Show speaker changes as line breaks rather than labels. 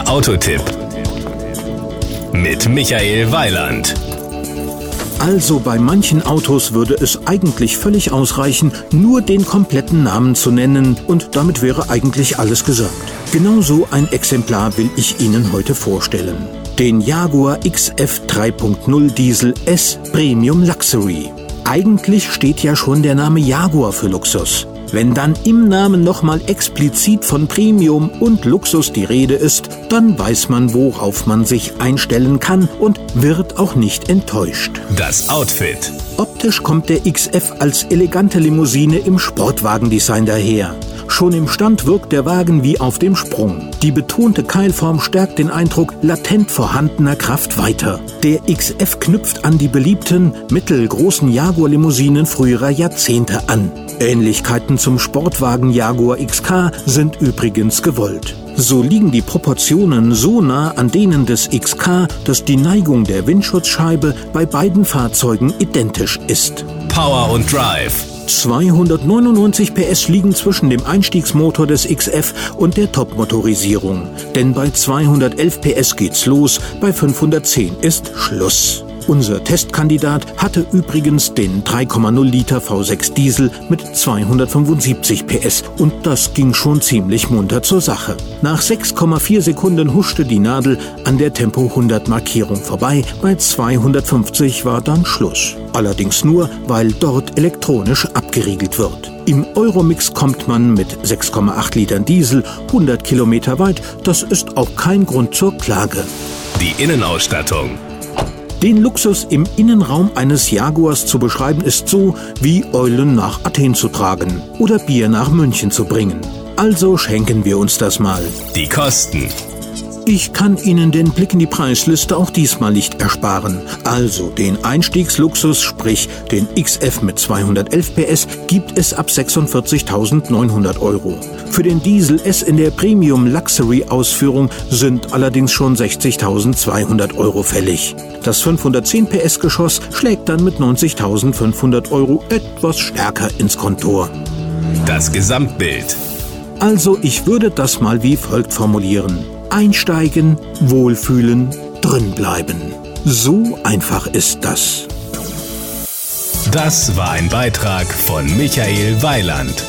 Der Autotipp mit Michael Weiland.
Also bei manchen Autos würde es eigentlich völlig ausreichen, nur den kompletten Namen zu nennen und damit wäre eigentlich alles gesagt. Genauso ein Exemplar will ich Ihnen heute vorstellen. Den Jaguar XF 3.0 Diesel S Premium Luxury. Eigentlich steht ja schon der Name Jaguar für Luxus. Wenn dann im Namen nochmal explizit von Premium und Luxus die Rede ist, dann weiß man, worauf man sich einstellen kann und wird auch nicht enttäuscht.
Das Outfit.
Optisch kommt der XF als elegante Limousine im Sportwagendesign daher. Schon im Stand wirkt der Wagen wie auf dem Sprung. Die betonte Keilform stärkt den Eindruck latent vorhandener Kraft weiter. Der XF knüpft an die beliebten mittelgroßen Jaguar-Limousinen früherer Jahrzehnte an. Ähnlichkeiten zum Sportwagen Jaguar XK sind übrigens gewollt. So liegen die Proportionen so nah an denen des XK, dass die Neigung der Windschutzscheibe bei beiden Fahrzeugen identisch ist.
Power und Drive.
299 PS liegen zwischen dem Einstiegsmotor des XF und der Topmotorisierung. Denn bei 211 PS geht's los, bei 510 ist Schluss. Unser Testkandidat hatte übrigens den 3,0 Liter V6 Diesel mit 275 PS und das ging schon ziemlich munter zur Sache. Nach 6,4 Sekunden huschte die Nadel an der Tempo 100 Markierung vorbei, bei 250 war dann Schluss. Allerdings nur, weil dort elektronisch abgeriegelt wird. Im Euromix kommt man mit 6,8 Litern Diesel 100 Kilometer weit, das ist auch kein Grund zur Klage.
Die Innenausstattung.
Den Luxus im Innenraum eines Jaguars zu beschreiben ist so, wie Eulen nach Athen zu tragen oder Bier nach München zu bringen. Also schenken wir uns das mal.
Die Kosten.
Ich kann Ihnen den Blick in die Preisliste auch diesmal nicht ersparen. Also den Einstiegsluxus, sprich den XF mit 211 PS, gibt es ab 46.900 Euro. Für den Diesel S in der Premium Luxury Ausführung sind allerdings schon 60.200 Euro fällig. Das 510 PS Geschoss schlägt dann mit 90.500 Euro etwas stärker ins Kontor.
Das Gesamtbild.
Also ich würde das mal wie folgt formulieren. Einsteigen, wohlfühlen, drinbleiben. So einfach ist das.
Das war ein Beitrag von Michael Weiland.